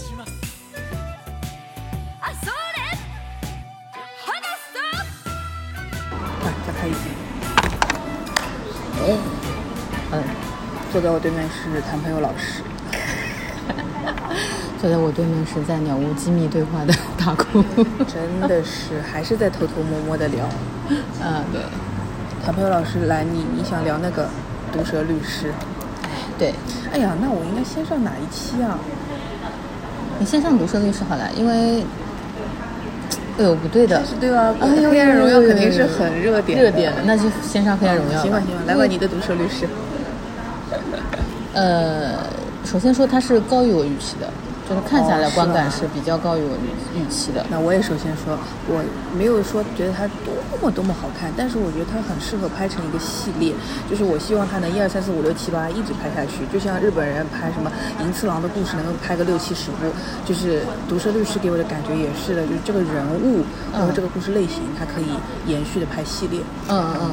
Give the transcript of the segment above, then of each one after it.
願いいたしますあそれ話す来，再拍一集。嗯，坐在我对面是谈朋友老师。坐在我对面是在鸟屋机密对话的大哭。真的是还是在偷偷摸摸的聊。啊，对，谈朋友老师来，你你想聊那个毒舌律师？对哎呀，那我应该先上哪一期啊？ 你先上读设律师好了，因为，哎呦不对的，是对吧？啊黑暗荣耀肯定是很热点的热点的，那就先上黑暗荣耀行吧行吧，来吧，你的毒舌律师。呃，首先说它是高于我预期的，就是看下来观感啊是比较高于我预预期的。那我也首先说，我没有说觉得它多么多么好看，但是我觉得它很适合拍成一个系列，就是我希望它能一二三四五六七八一直拍下去，就像日本人拍什么银次郎的故事能够拍个六七十部，就是毒舌律师给我的感觉也是的，就是这个人物和这个故事类型，它可以延续的拍系列。嗯嗯嗯。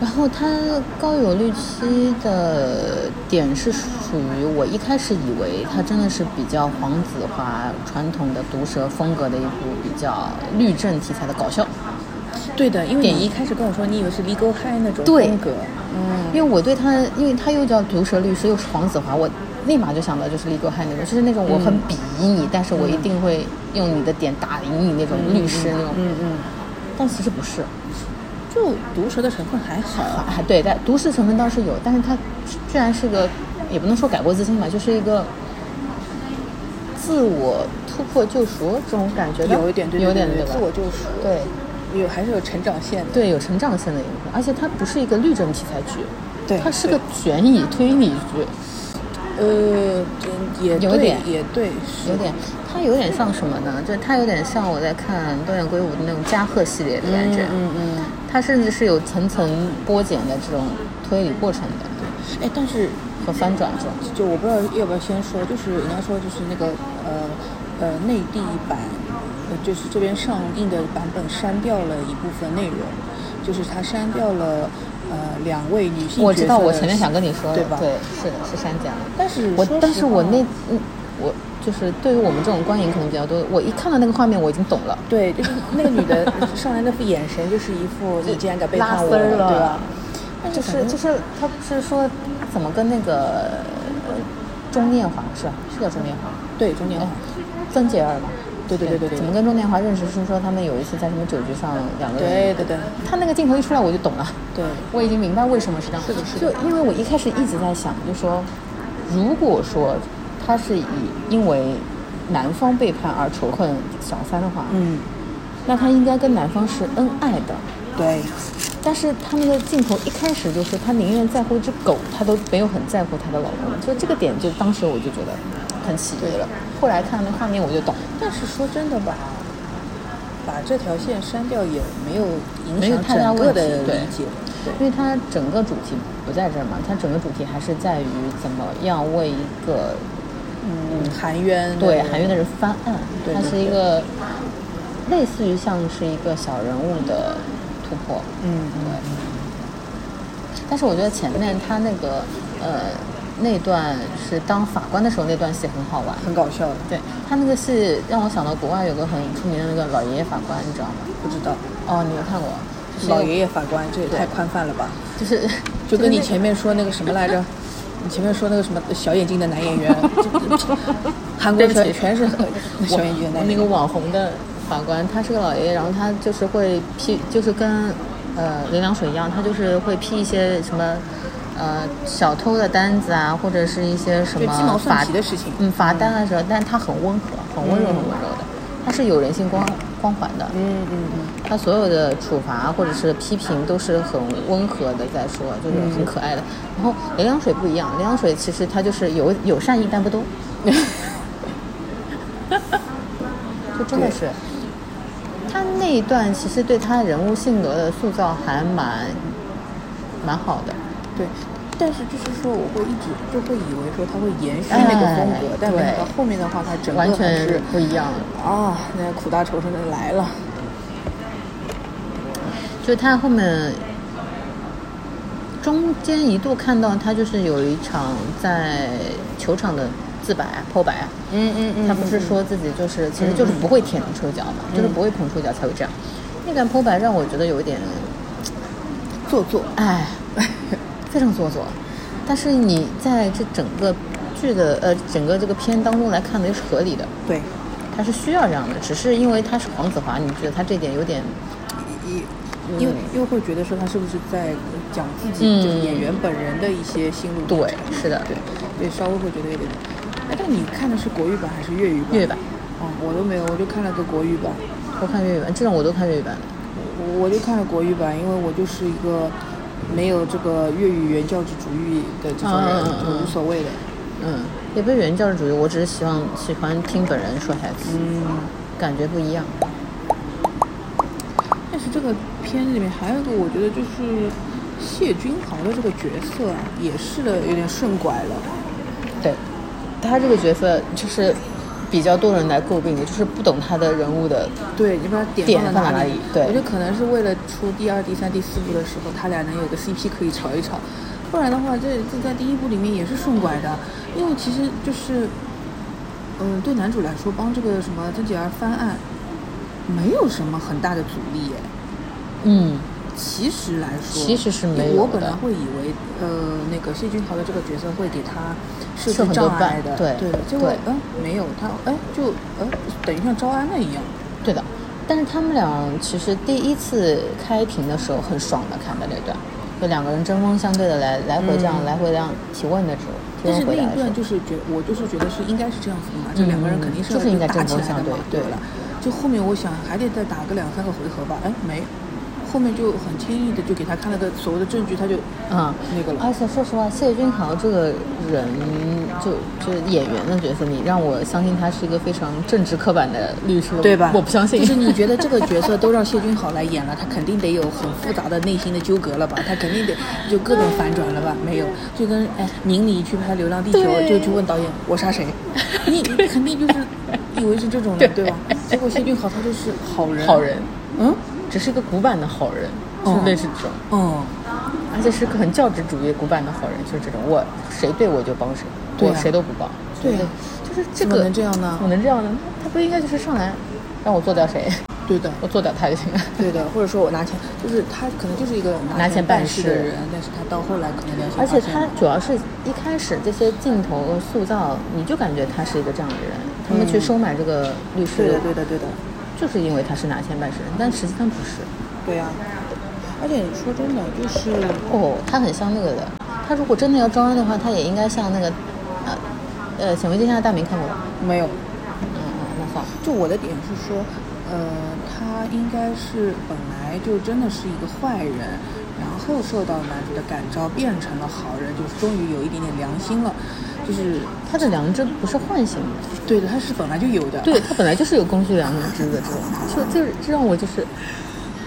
然后它高于我预期的点是属于我一开始以为它真的是比较黄子华传统的毒舌风格的一部比较律政题材的搞笑。对的，因为电影你一开始跟我说你以为是 Legal High 那种对风格，嗯，因为我对他，因为他又叫毒舌律师，又是黄子华，我立马就想到就是李国汉那种，就是那种我很鄙夷你，但是我一定会用你的点打赢你那种律师那种。嗯嗯，但其实不是，就毒舌的成分还好，啊对，但毒舌成分倒是有，但是它居然是个，也不能说改过自新吧，就是一个自我突破救赎这种感觉的，有一点对对有点对吧？自我救赎，对。有还是有成长线的。对，有成长线的一部分，而且它不是一个律政题材剧，对它是个悬疑推理剧。呃，也有点。也对，有点，它有点像什么呢？就是它有点像我在看东野圭吾的那种加贺系列的感觉，嗯嗯它甚至是有层层剥茧的这种推理过程的对。哎，但是和翻转这种。就我不知道要不要先说，就是人家说就是那个呃呃内地版，呃就是这边上映的版本删掉了一部分内容，就是它删掉了呃两位女性我知道，我前面想跟你说的，对吧？对，是的，是删减了。但是我，但是我那嗯，我就是对于我们这种观影可能比较多，我一看到那个画面，我已经懂了。对，就是那个女的上来那副眼神，就是一副你竟然敢背叛我，对吧？就是就是他不是说怎么跟那个呃钟念华是吧？是叫钟念华，对钟念华，曾杰儿嘛。对对对对对怎么跟钟念华认识？是说他们有一次在什么酒局上，两个人。对对对他那个镜头一出来，我就懂了。对，我已经明白为什么是这样。是的是的就因为我一开始一直在想，就说，如果说他是以因为男方背叛而仇恨小三的话，嗯，那他应该跟男方是恩爱的。对，但是他们的镜头一开始就是他宁愿在乎一只狗，他都没有很在乎他的老公，就这个点就当时我就觉得很起疑了。后来看那画面我就懂，但是说真的吧，把这条线删掉也没有影响整个的理对。解，对。因为它整个主题不在这儿嘛，它整个主题还是在于怎么样为一个嗯，含冤对含冤的人翻案，它对对对是一个类似于像是一个小人物的突破，嗯对但是我觉得前面他那个呃那段是当法官的时候那段戏很好玩，很搞笑的，对他那个戏让我想到国外有个很出名的那个老爷爷法官，你知道吗？不知道哦，你没看过？就是老爷爷法官这也太宽泛了吧？就是就跟你前面说那个什么来着？你前面说那个什么小眼睛的男演员，韩国全全是 小眼睛的男演员。那个网红的法官，他是个老爷爷，然后他就是会批，就是跟呃林良水一样，他就是会批一些什么呃小偷的单子啊，或者是一些什么罚皮的事情。嗯罚单的时候，但是他很温和，很温柔，很温柔的，他是有人性光光环的。嗯嗯嗯，他所有的处罚或者是批评都是很温和的在说，就是嗯很可爱的。然后林良水不一样，林良水其实他就是有有善意但不多，就真的是。他那一段其实对他人物性格的塑造还蛮蛮好的，对。但是就是说，我会一直就会以为说他会延续那个风格，哎但没想到后面的话，他整个还完全是不一样。啊，那苦大仇深的来了。就他后面中间一度看到他就是有一场在球场的自自白啊、剖白啊。嗯嗯嗯他不是说自己就是，其实就是不会舔触角嘛，就是不会捧触角才会这样。那段剖白让我觉得有一点，做作，哎，非常做作。但是你在这整个剧的呃整个这个片当中来看的又是合理的，对，他是需要这样的，只是因为他是黄子华，你觉得他这点有点又又又会觉得说他是不是在讲自己嗯就是演员本人的一些心路对，是的，对，所以稍微会觉得有点。哎，但你看的是国语版还是粤语版？粤语版。哦，我都没有，我就看了个国语版。我看粤语版，这种我都看粤语版的。我我就看了国语版，因为我就是一个没有这个粤语原教旨主义的这种人，嗯嗯嗯就无所谓的。嗯，也不是原教旨主义，我只是希望喜欢听本人说台词，嗯，感觉不一样。但是这个片子里面还有一个，我觉得就是谢君豪的这个角色啊，也是的有点顺拐了。对，他这个角色就是比较多人来诟病的，就是不懂他的人物的。对，你把他点点放在哪里对我觉得可能是为了出第二、第三、第四部的时候，他俩能有个 CP 可以炒一炒，不然的话，这这在第一部里面也是顺拐的，因为其实就是，嗯、对男主来说，帮这个什么曾姐儿翻案，没有什么很大的阻力耶。嗯，其实来说，其实是没有的我本来会以为，呃，那个谢君豪的这个角色会给他设很多障碍的，对对的，结果对嗯没有，他哎就呃等于像招安了一样。对的。但是他们俩其实第一次开庭的时候很爽的看的那段，就两个人针锋相对的来来回这样、嗯来回这样提问的时候，但是那一段就是觉，我就是觉得是应该是这样子的嘛，这两个人肯定是要就是应该打起针锋相来的对了。就后面我想还得再打个两三个回合吧，哎没，后面就很轻易的就给他看了个所谓的证据，他就啊、那个了。而且说实话，谢君豪这个人就就是演员的角色，你让我相信他是一个非常正直刻板的律师，对吧？我不相信。就是你觉得这个角色都让谢君豪来演了，他肯定得有很复杂的内心的纠葛了吧？他肯定得就各种反转了吧？没有，就跟哎宁理去拍《流浪地球》，就去问导演我杀谁？你你肯定就是以为是这种的，对吧？结果谢君豪他就是好人，好人，嗯只是一个古板的好人，就是类似这种，嗯，而且是个很教旨主义古板的好人，就是这种，我谁对我就帮谁，对啊我谁都不帮。对啊就是这怎么个能这样呢怎么能这样呢？他不应该就是上来让我做掉谁，对的。我做掉他就行了。对的，或者说我拿钱，就是他可能就是一个拿钱办办事的人，但是他到后来可能良心而且发现他主要是一开始这些镜头塑造，你就感觉他是一个这样的人。他们去嗯收买这个律师，对的，对的，对的，就是因为他是拿钱办事人，但实际上不是。对呀、而且说真的，就是哦，他很像那个的。他如果真的要招安的话，他也应该像那个，呃，呃，显微镜下的大明看过吧？没有。嗯嗯，那算了。就我的点是说，呃，他应该是本来就真的是一个坏人，然后受到男主的感召，变成了好人，就是终于有一点点良心了。就是他的良知不是唤醒的，对的，他是本来就有的。对他本来就是有公序良知的这种，就这这让我就是，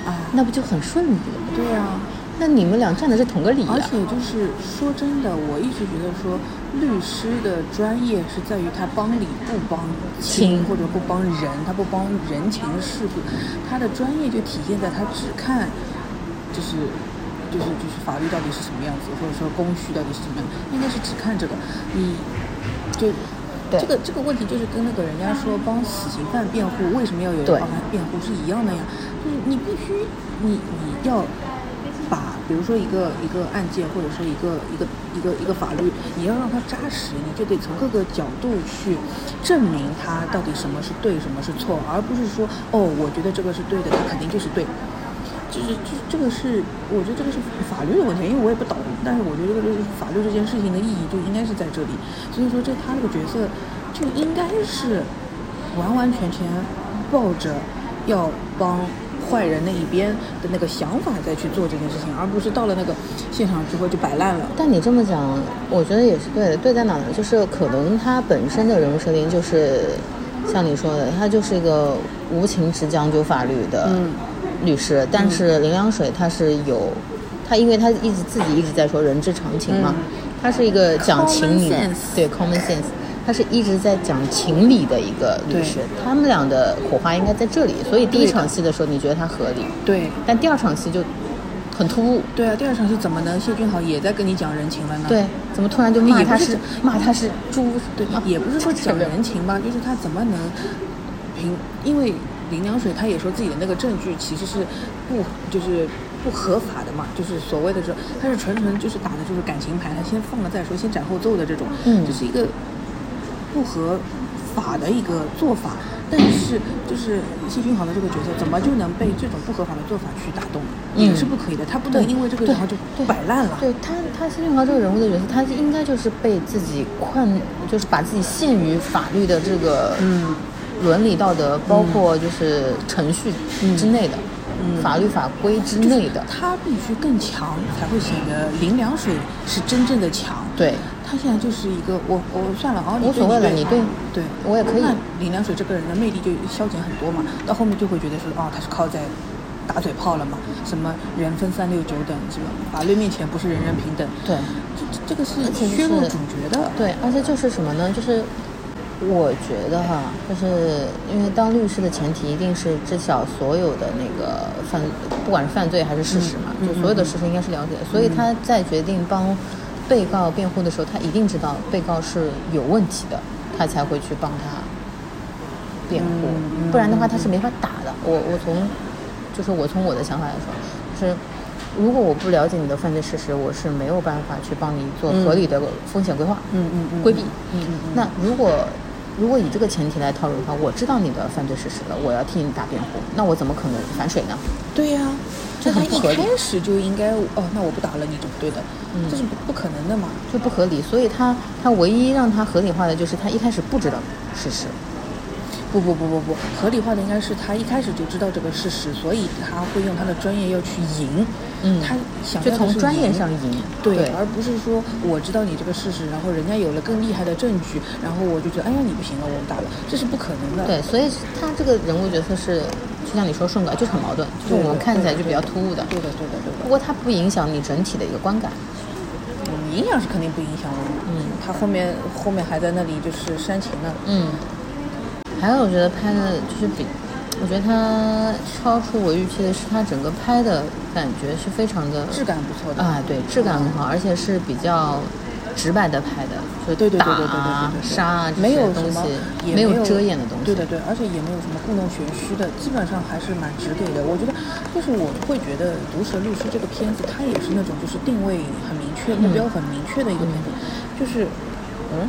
啊，那不就很顺利？对啊、那你们俩站的是同个理而、且就是说真的，我一直觉得说，律师的专业是在于他帮理不帮亲，亲或者不帮人，他不帮人情世故，他的专业就体现在他只看，就是。就是就是法律到底是什么样子，或者说供需到底是什么样，应该是只看这个。你就这个这个问题就是跟那个人家说帮死刑犯辩护，为什么要有人对帮他辩护是一样的呀？就是你必须你你要把比如说一个一个案件，或者说一个一个一个一个法律，你要让它扎实，你就得从各个角度去证明它到底什么是对，什么是错，而不是说哦，我觉得这个是对的，它肯定就是对。就是就是这个是，我觉得这个是法律的问题，因为我也不懂，但是我觉得这个就是法律这件事情的意义就应该是在这里，所以说这他这个角色就应该是完完全全抱着要帮坏人那一边的那个想法再去做这件事情，而不是到了那个现场之后就摆烂了。但你这么讲，我觉得也是对的。对在哪呢？就是可能他本身的人物设定就是像你说的，他就是一个无情只讲究法律的嗯律师。但是林良水他是有，他因为他一直自己一直在说人之常情嘛，嗯他是一个讲情理对 common sense。他是一直在讲情理的一个律师，他们俩的火花应该在这里，所以第一场戏的时候你觉得他合理，对，但第二场戏就很突兀。对啊，第二场戏怎么能谢俊豪也在跟你讲人情了呢？对，怎么突然就骂他是是骂他是猪？对，也不是说讲人情吧，就是他怎么能凭，因为林良水他也说自己的那个证据其实是不就是不合法的嘛，就是所谓的这，他是纯纯就是打的就是感情牌，他先放了再说，先斩后奏的这种，嗯这是一个不合法的一个做法。但是，就是谢君豪的这个角色，怎么就能被这种不合法的做法去打动也是不可以的，他不能因为这个然后就不摆烂了。对他，他谢俊豪这个人物的角色，他应该就是被自己困，就是把自己限于法律的这个嗯伦理道德，包括就是程序之内的，嗯法律法规之内的。他必须更强，才会显得林良水是真正的强。对，他现在就是一个我我算了哦，你无所谓了你对对，我也可以那林良水这个人的魅力就消减很多嘛，到后面就会觉得说哦，他是靠在打嘴炮了嘛，什么人分三六九等是吧？法律面前不是人人平等，对，这这这个是削弱主角的。对，而且就是什么呢？就是我觉得哈，就是因为当律师的前提一定是知晓所有的那个犯，不管是犯罪还是事实嘛，嗯就所有的事实应该是了解的。所以他在决定帮被告辩护的时候，他一定知道被告是有问题的，他才会去帮他辩护，不然的话他是没法打的。我我从就是我从我的想法来说，就是。如果我不了解你的犯罪事实，我是没有办法去帮你做合理的风险规划。嗯嗯嗯，规避。嗯嗯嗯，那如果如果以这个前提来套路的话，我知道你的犯罪事实了，我要替你打辩护，那我怎么可能反水呢？对呀、这他一很不合理开始就应该哦，那我不打了，你就不对的，嗯这是不不可能的嘛。就不合理。所以他他唯一让他合理化的就是他一开始不知道事实。不不不不不，合理化的应该是他一开始就知道这个事实，所以他会用他的专业要去赢。嗯他想就从专业上赢对，对而不是说我知道你这个事实，然后人家有了更厉害的证据，然后我就觉得哎呀你不行了，我们打了，这是不可能的。对，所以他这个人物角色是，就像你说顺拐，就是很矛盾，就是我们看起来就比较突兀的。对的对的对的。不过它不影响你整体的一个观感。嗯，影响是肯定不影响的。嗯，他后面后面还在那里就是煽情呢。嗯，还有我觉得拍的就是比，我觉得它超出我预期的是，它整个拍的感觉是非常的质感不错的啊，对，质感很好，而且是比较直白的拍的，就对对对打对对杀啊这没些东有什么西，也没有遮掩的东西。对对对，而且也没有什么故弄玄虚的，基本上还是蛮直给的。我觉得，就是我会觉得《毒舌律师》这个片子，它也是那种就是定位很明确、目标很明确的一个片子，就是，嗯。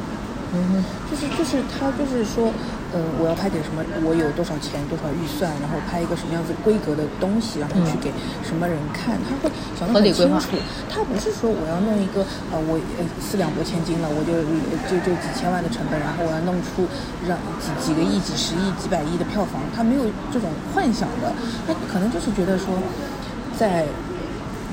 嗯哼，就是就是他就是说，呃，我要拍点什么，我有多少钱多少预算，然后拍一个什么样子规格的东西，然后去给什么人看，他会想得很清楚。他不是说我要弄一个呃我呃四两拨千斤了，我就就就几千万的成本，然后我要弄出让几几个亿、几十亿、几百亿的票房，他没有这种幻想的，他可能就是觉得说，在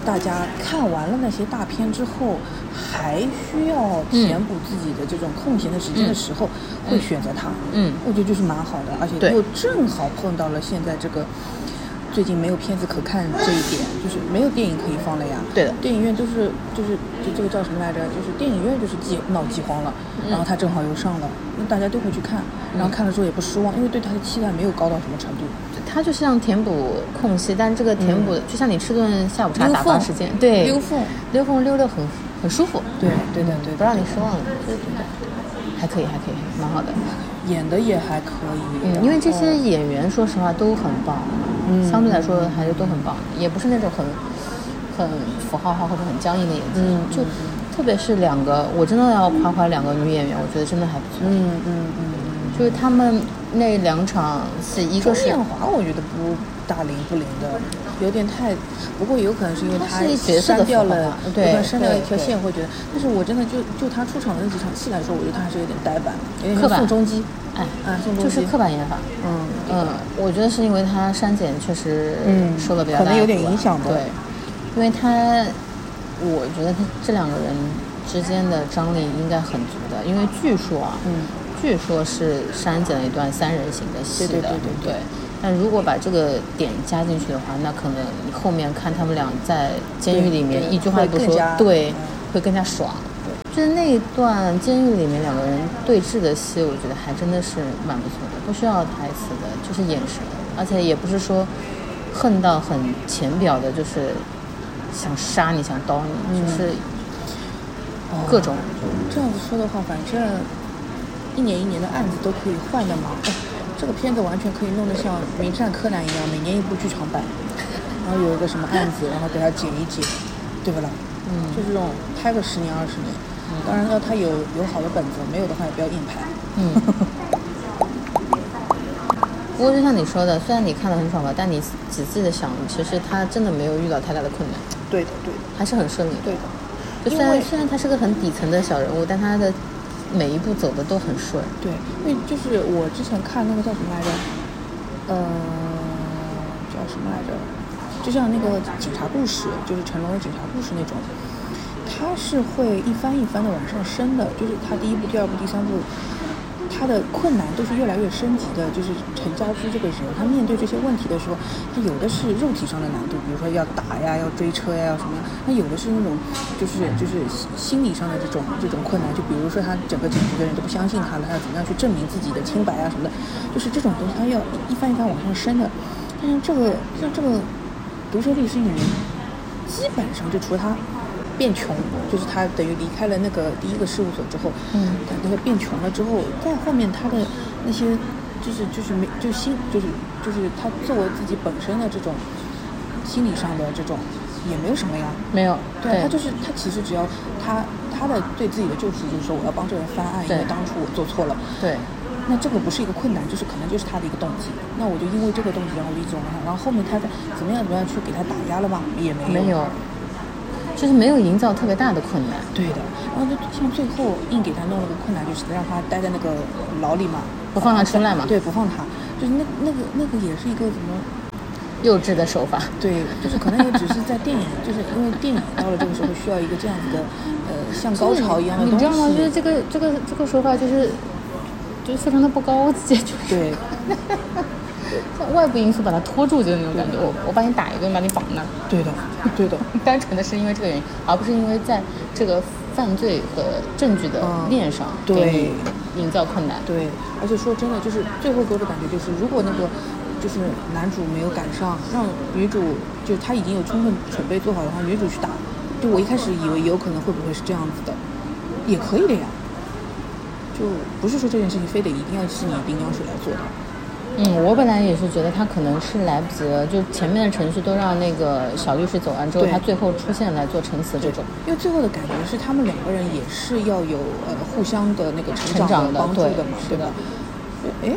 大家看完了那些大片之后，还需要填补自己的这种空闲的时间的时候，会选择它。嗯我觉得就是蛮好的，而且又正好碰到了现在这个最近没有片子可看这一点，就是没有电影可以放了呀。对的电影院都是就是就这个叫什么来着？就是电影院就是饥闹饥荒了，然后它正好又上了，那大家都会去看，然后看了之后也不失望，因为对它的期待没有高到什么程度。它就像填补空隙，但这个填补、就像你吃顿下午茶打发时间，对，溜缝溜缝溜的很很舒服，对对对对，不让你失望，对对对，还可以还可以，蛮好的。演的也还可以。嗯，因为这些演员说实话都很棒，嗯相对来说还是都很棒，也不是那种很很符号化或者很僵硬的演技，嗯就特别是两个，我真的要夸夸两个女演员，我觉得真的还不错，嗯嗯嗯就是他们那两场戏，一嗯，个是周艳华我觉得不大灵不灵的，有点太，不过有可能是因为她是一角色删掉了化，对删掉一条线，会觉得，但是我真的就就他出场的那几场戏来说，我觉得他还是有点呆板，有点宋仲基，哎，就是刻板演法。嗯。嗯，我觉得是因为他删减确实嗯受了比较大的可能有点影响的对，因为他，我觉得他这两个人之间的张力应该很足的，因为据说啊，嗯，据说是删减了一段三人行的戏的，对对对对对但如果把这个点加进去的话，那可能你后面看他们俩在监狱里面一句话也不说对嗯，会更加爽。就是那一段监狱里面两个人对峙的戏，我觉得还真的是蛮不错的，不需要台词的，就是眼神，而且也不是说恨到很浅表的，就是想杀你，想刀你，嗯就是各种。这样子说的话，反正一年一年的案子都可以换的嘛。哎，这个片子完全可以弄得像《名侦探柯南》一样，每年一部剧场版，然后有一个什么案子，然后给他解一解，对不啦？嗯就这种拍个十年二十年。当然要他有有好的本子，没有的话也不要硬拍。嗯。不过就像你说的，虽然你看得很爽吧，但你仔细的想，其实他真的没有遇到太大的困难，对的，对的，还是很顺利。对的。就虽然虽然他是个很底层的小人物，但他的每一步走的都很顺。对，因为就是我之前看那个叫什么来着，呃，叫什么来着？就像那个警察故事，就是成龙的警察故事那种，他是会一番一番的往上升的，就是他第一部、第二部、第三部，他的困难都是越来越升级的。就是陈家驹这个人，他面对这些问题的时候，他有的是肉体上的难度，比如说要打呀、要追车呀、要什么呀；那有的是那种就是就是心理上的这种这种困难，就比如说他整个警局的人都不相信他了，他要怎么样去证明自己的清白啊什么的，就是这种东西他要一番一番往上升的。但是这个像这个毒舌律师里面，基本上就除了他变穷，就是他等于离开了那个第一个事务所之后，嗯那个变穷了之后，再后面他的那些就是就是没就心就是就是他作为自己本身的这种心理上的这种也没有什么呀。没有，对他就是他其实只要他他的对自己的救赎就是说我要帮这个人翻案，因为当初我做错了。对，那这个不是一个困难，就是可能就是他的一个动机。那我就因为这个动机，然后我就一直往上，然后后面他在怎么样怎么样去给他打压了吗？也没有。没有，就是没有营造特别大的困难。对的，然后就像最后硬给他弄了个困难，就是让他待在那个牢里嘛，不放他出来嘛对，不放他，就是那那个那个也是一个怎么？幼稚的手法。对，就是可能也只是在电影，就是因为电影到了这个时候需要一个这样子的，呃，像高潮一样的东西。你知道吗？就是这个这个这个手法就是就是非常的不高级，就是对，像外部因素把它拖住，就是那种感觉。我我把你打一顿，把你绑那儿，对的，对的。单纯的是因为这个原因，而不是因为在这个犯罪和证据的嗯链上对给你营造困难。对，而且说真的，就是最后给我的感觉就是，如果那个就是男主没有赶上，让女主就他已经有充分准备做好的话，女主去打，就我一开始以为有可能会不会是这样子的，也可以的呀。就不是说这件事情非得一定要是你林阳水来做的。嗯，我本来也是觉得他可能是来不及了，就前面的程序都让那个小律师走完之后，他最后出现来做陈词这种。因为最后的感觉是他们两个人也是要有呃互相的那个成成长的的帮助对的嘛，是的对吧？哎，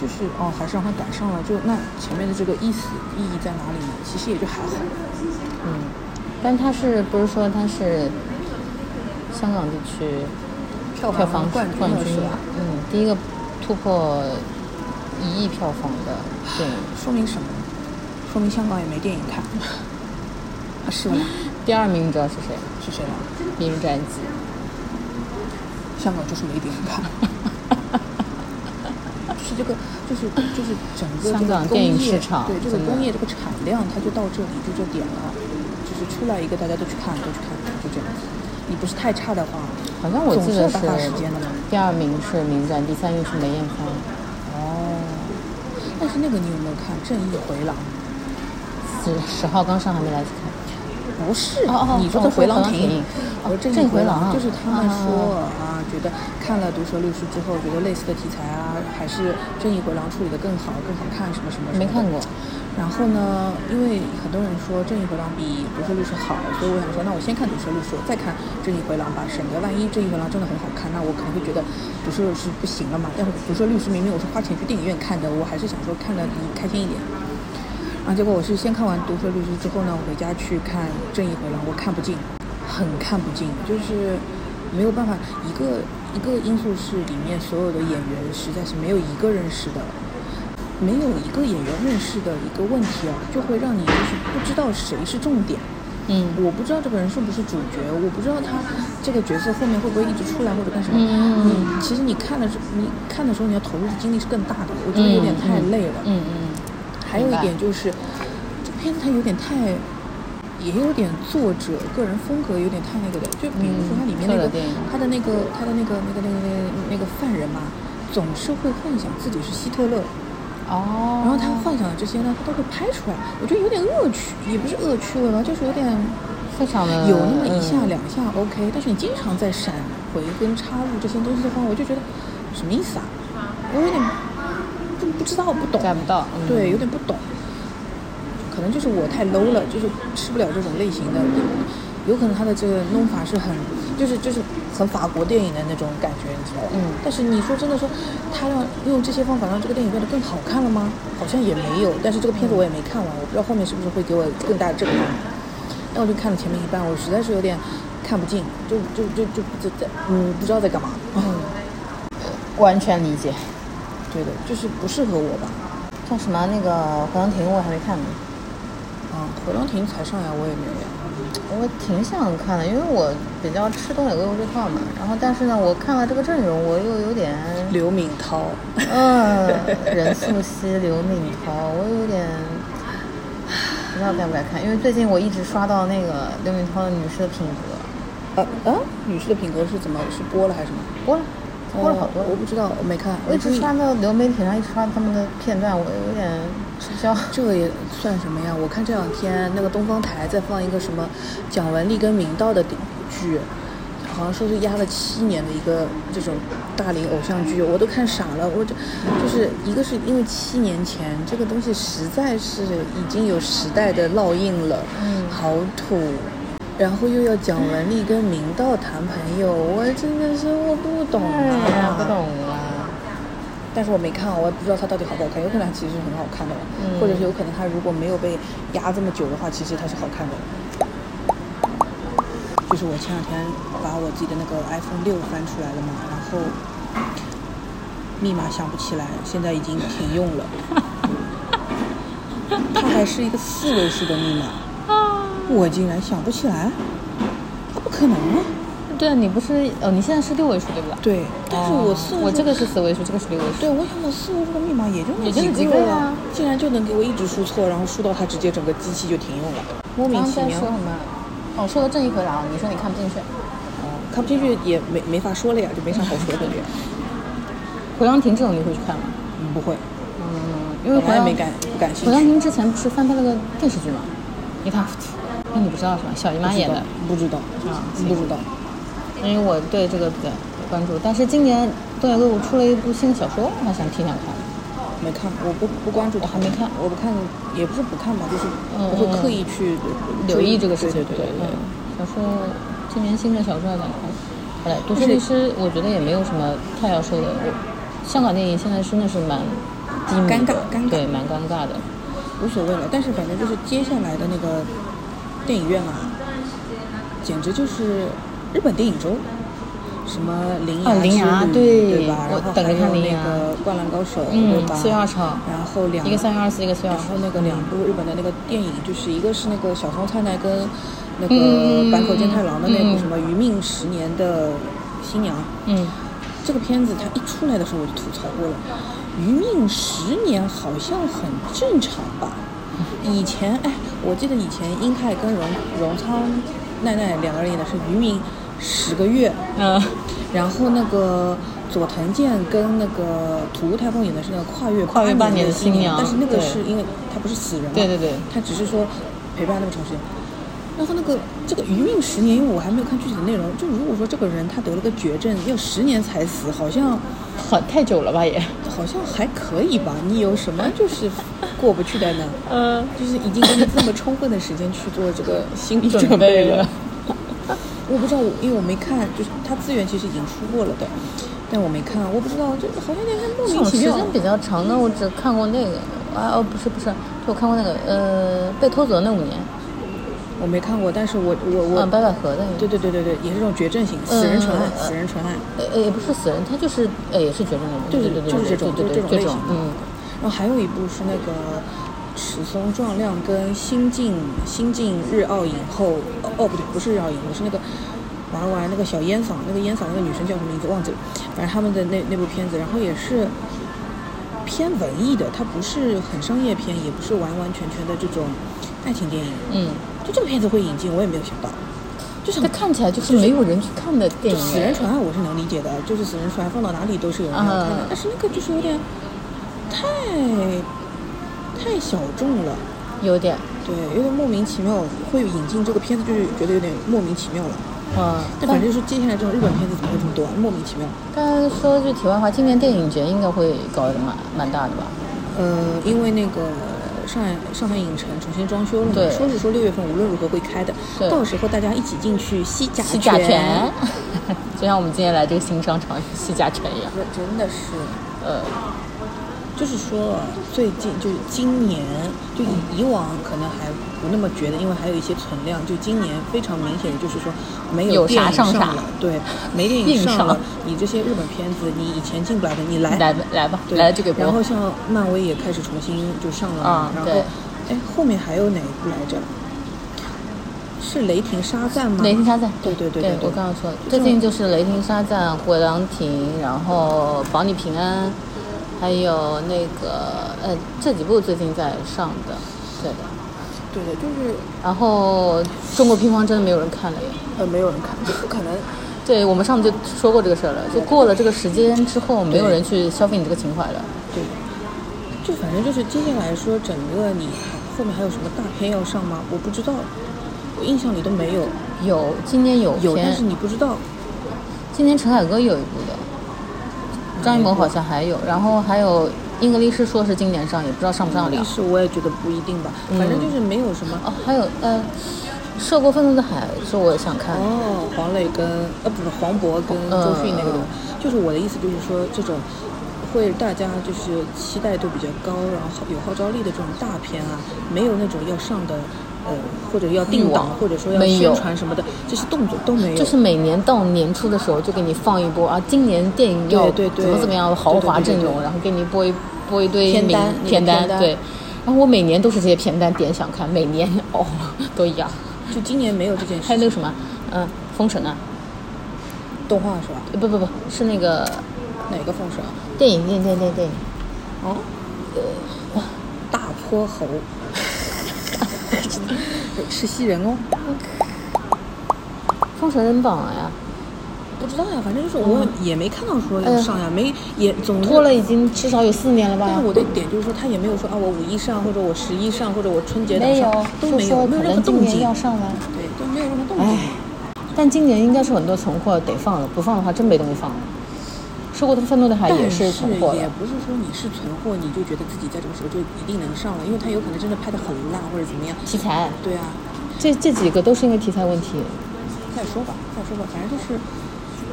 就是哦，还是让他赶上了，就那前面的这个意思意义在哪里呢？其实也就还好。嗯，但他是不是说他是香港地区票票房冠冠军？嗯，第一个突破一亿票房的电影。说明什么？说明香港也没电影看。啊，是吗？第二名你知道是谁？是谁啊？《明日战记香港就是没电影看。就是这个，就是就是整个个工港电影业市场对这个工业这个产量，它就到这里就这点了，就是出来一个大家都去看，都去看，就这样子。你不是太差的话，》，好像我记得是。第二名是《明战》，第三名是梅艳芳。但是那个你有没有看《正义回廊》？十十号刚上还没来得及看。不是，你说的哦回廊亭我说正正义义回回廊就是他们说啊啊，觉得看了《毒舌律师》之后，觉得类似的题材啊，还是正义回廊处理的更好、更好看，什么什么。没看过。然后呢，因为很多人说《正义回廊》比《毒舌律师》好，所以我想说，那我先看《毒舌律师》，我再看《正义回廊》吧，省得万一《正义回廊》真的很好看，那我可能会觉得《毒舌律师》不行了嘛。但是《毒舌律师》明明我是花钱去电影院看的，我还是想说看的你开心一点。结果我是先看完《毒舌律师》之后呢，我回家去看《正义回廊》，我看不进，很看不进，就是没有办法。一个一个因素是里面所有的演员实在是没有一个认识的，没有一个演员认识的一个问题啊，就会让你就是不知道谁是重点。嗯我不知道这个人是不是主角，我不知道他这个角色后面会不会一直出来或者干什么。嗯其实你看的时，你看的时候你要投入的精力是更大的，我觉得有点太累了。嗯嗯还有一点就是，这个片子它有点太，也有点作者个人风格有点太那个的。就比如说它里面那个他的那个他的那个那个那个那个那个犯人嘛，总是会幻想自己是希特勒，哦。然后他幻想的这些呢，他都会拍出来。我觉得有点恶趣，也不是恶趣味吧，就是有点非常的有那么一下嗯两下 OK，但是你经常在闪回跟插入这些东西的话，我就觉得什么意思啊？我有点不不知道不懂，get 不到，嗯对，有点不懂。可能就是我太 low 了，就是吃不了这种类型的。有可能他的这个弄法是很，就是就是很法国电影的那种感觉，你知道吧？嗯但是你说真的说，他让用这些方法让这个电影变得更好看了吗？好像也没有。但是这个片子我也没看完，我不知道后面是不是会给我更大的震撼。那我就看了前面一半，我实在是有点看不进，就就就就就在嗯不知道在干嘛。嗯，完全理解。对的，就是不适合我吧。像什么那个《回廊亭》我还没看呢，啊，回廊亭才上呀，我也没有呀。我挺想看的，因为我比较吃东野圭吾这套嘛。然后但是呢，我看了这个阵容，我又有点刘敏涛，嗯，任素汐、刘敏涛，我有点不知道该不该看，因为最近我一直刷到那个刘敏涛的《女士的品格呃呃，女士的品格是怎么是播了还是什么？》，播了，播了好多哦我不知道，我没看。我一直刷到流媒体上，一直刷他们的片段，我有点吃不消。这个也算什么呀？我看这两天那个东方台在放一个什么蒋雯丽跟明道的剧，好像说是压了七年的一个这种大龄偶像剧，我都看傻了。我这就是一个是因为七年前这个东西实在是已经有时代的烙印了，嗯好土。然后又要蒋雯丽跟明道谈朋友，我真的是我不懂啊，不懂啊。但是我没看，我也不知道它到底好不好看，有可能它其实是很好看的，嗯或者是有可能它如果没有被压这么久的话，其实它是好看的。就是我前两天把我自己的那个 iPhone 六翻出来了嘛，然后密码想不起来，现在已经停用了。它还是一个四位数的密码，我竟然想不起来，那不可能啊！对啊，你不是哦，你现在是六位数对不对？对，但是我四位数，我这个是四位数，这个是六位数。对，我想我四位数的密码也就那也就几个几个呀竟然就能给我一直输错，然后输到它直接整个机器就停用了，莫名其妙。说什么？哦，说到正义回廊，你说你看不进去。哦，看不进去也没没法说了呀，就没啥好说的了。回廊亭这种你会去看吗？嗯，不会，嗯，因为回廊本来也没感不感兴回廊趣。亭之前不是翻拍了个电视剧吗？一塌糊涂。那你不知道是吧？小姨妈演的。不知道，啊不知道。因为我对这个比较关注，但是今年东野圭吾出了一部新的小说，我还想挺想看。没看，我不不关注我，还没看我不看，也不是不看吧，就是嗯不会刻意去留意这个事情。对对对小说今年新的小说还想看。好嘞，毒舌律师我觉得也没有什么太要说的。我香港电影现在真的是蛮低迷的，尴尬尴尬对，蛮尴尬的。无所谓了。但是反正就是接下来的那个电影院啊，简直就是日本电影周，什么灵牙对对吧？我然后等着还有那个灌篮高手，嗯对吧？四月二十号然后两一个三月二十四，一个四月二十然后。那个两部日本的那个电影，就是一个是那个小松菜奈跟那嗯个坂口健太郎的那嗯部什么《余命十年的新娘》。嗯，这个片子它一出来的时候我就吐槽过了，《余命十年》好像很正常吧？以前哎，我记得以前英泰跟荣荣昌奈奈两个人演的是《渔民十个月》，嗯，然后那个佐藤健跟那个土屋太凤演的是那个跨越跨越半年的的新娘但是那个是因为他不是死人嘛，对对对。他只是说陪伴那么长时间。然后那个这个余命十年，因为我还没有看具体的内容，就如果说这个人他得了个绝症，要十年才死，好像 很太久了吧也。好像还可以吧？你有什么就是过不去的呢？嗯，就是已经给你这么充分的时间去做这个心理准准备了。我不知道，因为我没看，就是他资源其实已经出过了的，但我没看，我不知道，就好像有点莫这名其妙。种时间比较长的，我只看过那个啊哦不是不是，就我看过那个呃被偷走的那五年，我没看过，但是我我我，嗯白百合的，对对对对对，也是这种绝症型，死人纯爱，嗯死人纯爱，呃呃也不是死人，他就是呃也是绝症的，对对对对，就是这种，对对就是这种类型的。嗯，然后还有一部是那个尺松壮亮跟新晋新晋日奥影后，哦哦不对，不是日奥影后，是那个玩玩那个小烟嗓，那个烟嗓那个女生叫什么名字忘记了，反正他们的那那部片子，然后也是偏文艺的，它不是很商业片，也不是完完全全的这种爱情电影。嗯，就这个片子会引进，我也没有想到，就是它看起来就是没有人去看的电影，死人传爱我是能理解的，就是死人传爱放到哪里都是有人要看的，嗯但是那个就是有点太太小众了。有点，对，有点莫名其妙，会引进这个片子，就是觉得有点莫名其妙了。嗯，但反正就是接下来这种日本片子怎么会这么多啊？莫名其妙。但说句题外话，今年电影节应该会搞得蛮蛮大的吧？呃，因为那个上海上海影城重新装修了嘛，对说是说六月份无论如何会开的，到时候大家一起进去吸甲吸甲醛，就像我们今天来这个新商场吸甲醛一样。不真的是。呃，就是说，最近就是今年，就以以往可能还不那么觉得，因为还有一些存量。就今年非常明显的就是说，没有电影啥上啥了，对，没电影硬上上了，你这些日本片子，你以前进不来的，你来来吧来吧，对来了就给播。然后像漫威也开始重新就上了嘛，然后哎，后面还有哪一部来着？是雷霆沙赞吗？雷霆沙赞，对对对对对我刚刚说的，最近就是雷霆沙赞、回廊亭，然后保你平安，还有那个呃这几部最近在上的，对的。对的，就是然后中国乒乓真的没有人看了耶。呃没有人看，就不可能。对我们上次就说过这个事儿了，就过了这个时间之后，没有人去消费你这个情怀了。对，就反正就是接下来说，整个你后面还有什么大片要上吗？我不知道，我印象里都没有。有今年有有，但是你不知道。今年陈凯歌有一部的，张艺谋好像还有，然后还有英格丽诗说是今年上，也不知道上不上了。历史我也觉得不一定吧，嗯反正就是没有什么。哦，还有呃，涉过愤怒的海是我也想看。哦，黄磊跟呃不是黄渤跟嗯周迅那个就是我的意思就是说这种。会大家就是期待度比较高，然后有号召力的这种大片啊，没有那种要上的，呃，或者要定档，或者说要宣传什么的，这些动作都没有。就是每年到年初的时候，就给你放一波啊，今年电影要怎么怎么样豪华阵容，然后给你播一播一堆名片单片单对。然后我每年都是这些片单点想看，每年哦都一样。就今年没有这件事。还有那个什么，嗯，封神啊，动画是吧？呃不不不是那个哪个封神啊？电影电电电电影，哦，呃，大泼猴，吃西人哦。封神真棒了呀！不知道呀，反正就是我也没看到说要上呀，没也总拖了已经至少有四年了吧？但是我的点就是说，他也没有说啊，我五一上或者我十一上或者我春节档没有上，都没有，没有任何动静，要上了。对，都没有任何动静唉。但今年应该是很多存货得放了，不放的话真没东西放了。受过的愤怒的海也是存货也，不是说你是存货，你就觉得自己在这个时候就一定能上了，因为他有可能真的拍的很烂或者怎么样。题材，对啊，这这几个都是因为题材问题。再说吧，再说吧，反正就是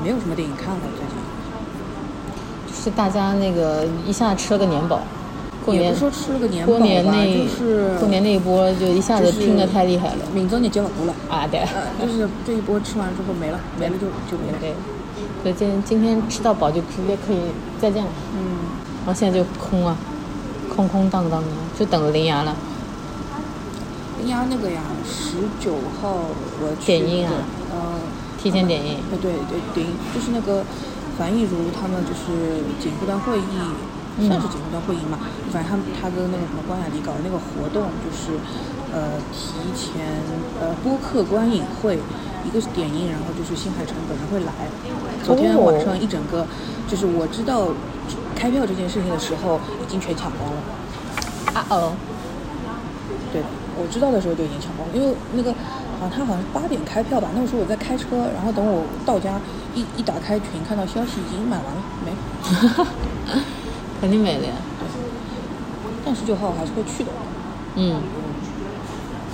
没有什么电影看了最近。就是大家那个一下吃了个年饱，过年也不是说吃了个年饱过年那就是过年那一波就一下子拼的太厉害了闽州你接不过了，啊！对，呃，就是这一波吃完之后没了，没了就就没了。对，所以今今天吃到饱就直接可以再见了。嗯，然后现在就空啊，空空荡荡的，就等着铃芽了。人家那个呀，十九号我去点映啊呃，提前点映，呃对对点映，就是那个樊亦儒他们就是警护端会议，嗯算是警护端会议嘛，反正他他跟那个什么关雅迪搞的那个活动，就是呃提前呃播客观影会。一个是点映，然后就是新海诚本人会来。昨天哦晚上一整个，就是我知道开票这件事情的时候，已经全抢光了。啊哦，对，我知道的时候就已经抢光了，因为那个好像他好像是八点开票吧，那个时候我在开车，然后等我到家一一打开群，看到消息已经买完了，没。肯定没的呀。对但十九号我还是会去的，嗯，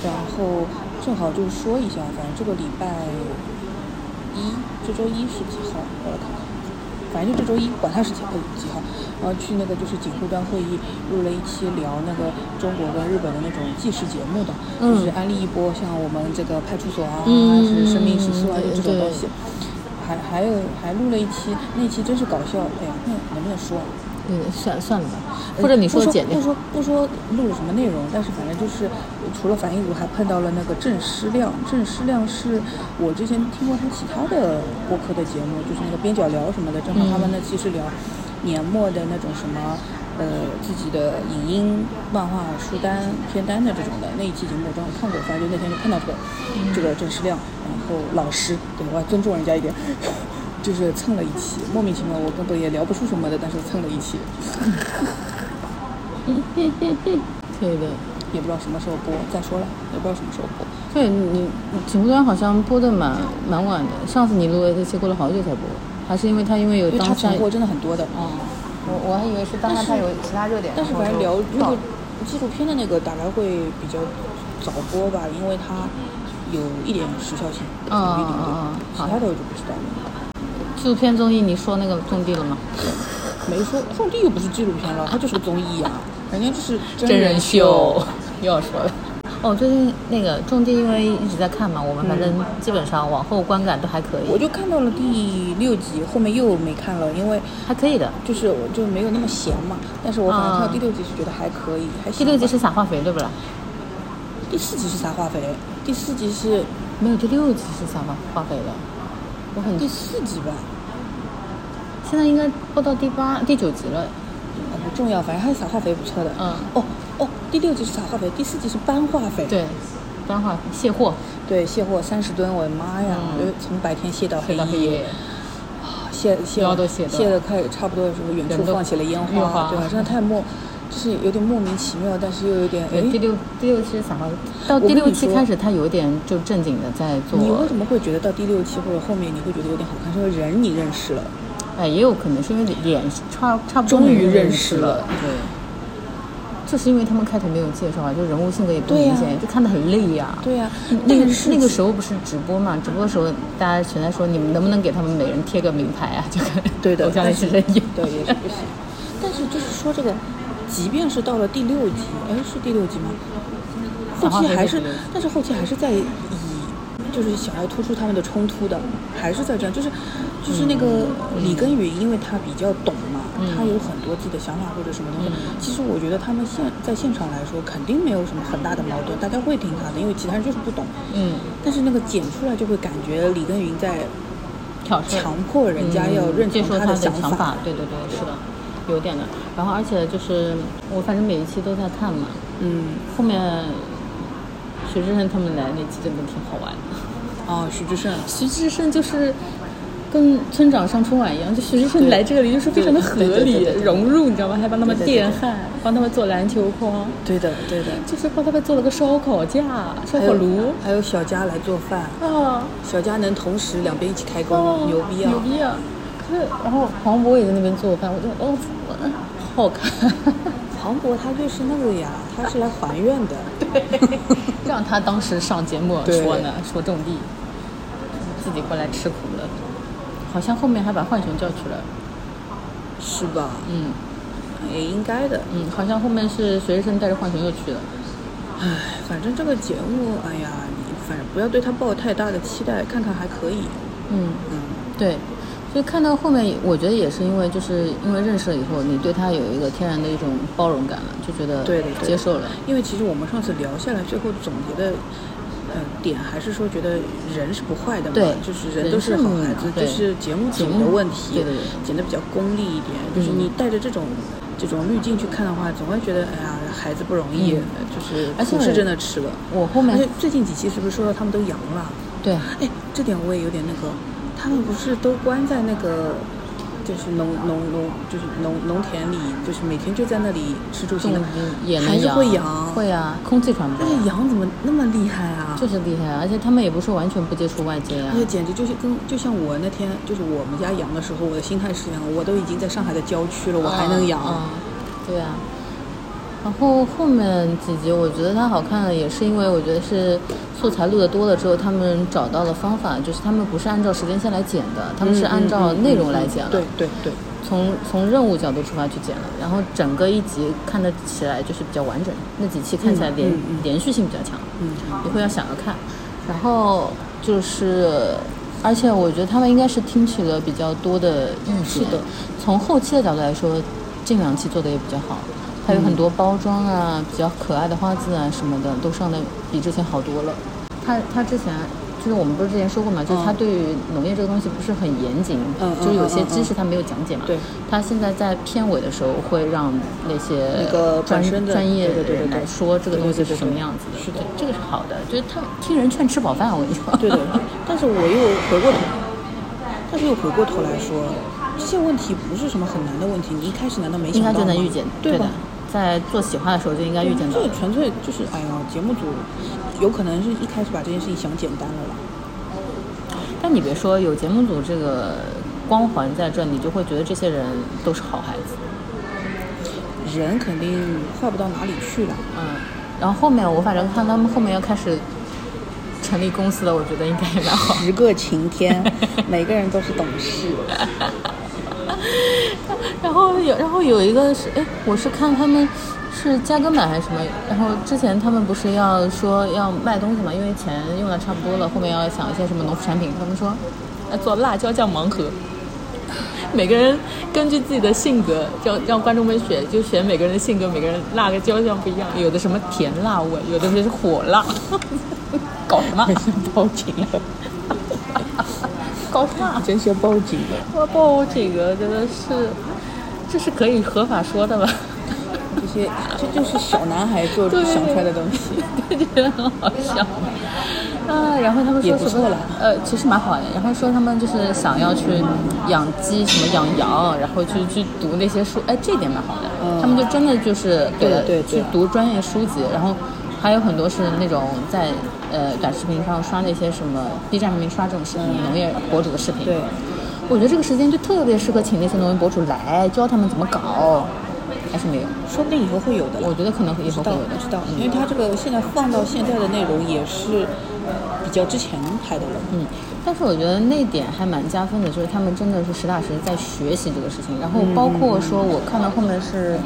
然后正好就是说一下，反正这个礼拜一，这周一是几号？我来看看，反正就这周一，管它是几号几号，然后去那个就是警护端会议录了一期聊那个中国跟日本的那种纪实节目的，嗯。就是安利一波像我们这个派出所啊，是生命时速啊，就这种东西。还还有还录了一期，那期真是搞笑，哎呀，那能不能说啊？嗯，算算了吧，或者你不说不。说不说录了什么内容，但是反正就是除了樊亦茹，还碰到了那个郑诗亮。郑诗亮是我之前听过他其他的播客的节目，就是那个边角聊什么的，正好他们那期是聊年末的那种什么。呃，自己的影音、漫画书单、片单的这种的那一期节目，我正好看过，反正就那天就碰到这个、这个郑诗亮，然后老师，对我还尊重人家一点，就是蹭了一期，莫名其妙，我根本也聊不出什么的，但是蹭了一期。可以的。也不知道什么时候播。再说了，也不知道什么时候播。对你，你请回答好像播的蛮蛮晚的。上次你录的这期过了好久才播，还是因为他因为有当下存货真的很多的。嗯，我我还以为是当下他有其他热点，但是反正聊那到个纪录片的那个大概会比较早播吧，因为它有一点时效性，嗯嗯嗯其他的我就不知道了。纪录片综艺，你说那个种地了吗？没说种地又不是纪录片了，它就是个综艺呀、人家就是真人秀，又要说了。哦，最近那个种地，因为一直在看嘛，我们反正基本上往后观感都还可以，我就看到了第六集，后面又没看了，因为还可以的。就是我就没有那么闲嘛。但是我反正看到第六集是觉得还可以，还行第六集是撒化肥对不啦？第四集是撒化肥，第四集是没有，第六集是撒化化肥的。我很第四集吧，现在应该播到第八、第九集了。啊不重要，反正撒化肥不错的。嗯哦哦，第六集是撒化肥，第四集是搬化肥。对，不然的话卸货对，卸货三十吨，我的妈呀！嗯从白天卸到黑到黑夜。啊卸卸腰都卸卸的快差不多的时候，远处放起了烟烟花对吧？真的太莫，就是有点莫名其妙，但是又有点哎，。第六第六期是撒化，到第六期开始，他有点就正经的在做。你为什么会觉得到第六期或者后面你会觉得有点好看？是因为人你认识了，哎，也有可能是因为脸差差不多终于认识了。对，就是因为他们开头没有介绍啊，就人物性格也不明显，就看得很累呀、对呀、那个那个时候不是直播嘛？直播的时候，大家全在说你们能不能给他们每人贴个名牌啊？就跟对的，偶像但是练习生一样。对也是不行。但是就是说这个，即便是到了第六集，哎，是第六集吗？后期还是但是后期还是在以，就是想要突出他们的冲突的，还是在这样，就是就是那个李根源，因为他比较懂嘛，嗯他有很多自己的想法或者什么东西。其实我觉得他们现在现场来说，肯定没有什么很大的矛盾，大家会听他的，因为其他人就是不懂。嗯，但是那个剪出来就会感觉李耕耘在挑事强迫人家要认同他的想法。对对对，是的，有点的。然后而且就是我反正每一期都在看嘛，嗯，后面徐志胜他们来那期真的挺好玩的。哦，徐志胜，徐志胜就是跟村长上春晚一样，就徐志胜来这里就是非常的合理融入，你知道吗？还帮他们电焊，帮他们做篮球框，对的，对的。就是帮他们做了个烧烤架、烧烤炉还有小佳来做饭，啊，小佳能同时两边一起开工，哦牛逼啊！牛逼啊！可是然后黄渤也在那边做饭，我就哦，我好 好看。黄渤他就是那个呀，他是来还愿的。对 让他当时上节目说呢，说种地，自己过来吃苦了。好像后面还把浣熊叫去了，是吧？嗯也应该的。嗯，好像后面是随身带着浣熊又去了。唉，反正这个节目，哎呀，你反正不要对他抱太大的期待，看看还可以。嗯，嗯，对，所以看到后面，我觉得也是因为就是因为认识了以后，你对他有一个天然的一种包容感了，就觉得接受了。因为其实我们上次聊下来，最后总结的。呃，点还是说觉得人是不坏的嘛，对就是人都是好孩子，就是节目剪的问题，对对对剪得比较功利一点。就是嗯你带着这种这种滤镜去看的话，总会觉得哎呀，孩子不容易，嗯就是苦是真的吃了。我后面而且最近几期是不是说到他们都阳了？对哎，这点我也有点那个，他们不是都关在那个，就是农农农，就是农农田里，就是每天就在那里吃住行还是会养，会啊，空气传播但是羊怎么那么厉害啊？就是厉害，而且他们也不是完全不接触外界啊而。且简直就是跟就像我那天就是我们家羊的时候，我的心态是一样，我都已经在上海的郊区了，我还能养。嗯，对啊。然后后面几集我觉得它好看的也是因为我觉得是素材录的多了之后，他们找到了方法，就是他们不是按照时间线来剪的，他们是按照内容来剪了。对对对，从从任务角度出发去剪了，然后整个一集看得起来就是比较完整，那几期看起来连、连续性比较强，嗯，你会要想要看。然后就是，而且我觉得他们应该是听取了比较多的意见。是的，从后期的角度来说，近两期做的也比较好，还有很多包装啊、比较可爱的花字啊什么的，都上的比之前好多了。他他之前就是我们不是之前说过嘛，就是他嗯对于农业这个东西不是很严谨，就是有些知识他没有讲解嘛。对。他现在在片尾的时候会让那些那个专本身的专业的对对对对对人来说这个东西对对对对是什么样子的。是的这个是好的，就是他听人劝吃饱饭，我跟你说。对的，但是我又回过头，但是又回过头来说，这些问题不是什么很难的问题，你一开始难道没想应到吗？该就能预见，对吧？，在做企划的时候就应该预见到这。纯粹就是哎呀，节目组有可能是一开始把这件事情想简单了啦。但你别说，有节目组这个光环在这，你就会觉得这些人都是好孩子。人肯定坏不到哪里去了。嗯，然后后面我反正看他们后面要开始成立公司了，我觉得应该也蛮好。十个晴天，每个人都是懂事。然后有，然后有一个是，哎，我是看他们是加更版还是什么？然后之前他们不是要说要卖东西嘛，因为钱用的差不多了，后面要想一些什么农副产品，他们说要做辣椒酱盲盒。每个人根据自己的性格，让让观众们选，就选每个人的性格，每个人辣个椒酱不一样，有的什么甜辣味，有的是火辣，搞什么？报警了，搞什么？真是报警了。我报警了真的是，这是可以合法说的吧？这些这就是小男孩做 对想出来的东西。就觉得很好笑。啊，然后他们说什么？呃，其实蛮好的。然后说他们就是想要去养鸡，什么养羊，然后去去读那些书，哎，这点蛮好的。嗯他们就真的就是对对去读专业书籍，然后还有很多是那种在呃短视频上刷那些什么 B 站上面刷这种视频，农业博主的视频。对，我觉得这个时间就特别适合请那些农业博主来教他们怎么搞，还是没有。说不定以后会有的。我觉得可能以后会有的，不知道，嗯因为他这个现在放到现在的内容也是比较之前拍的了。嗯，但是我觉得那点还蛮加分的，就是他们真的是实打实在学习这个事情，然后包括说我看到后面是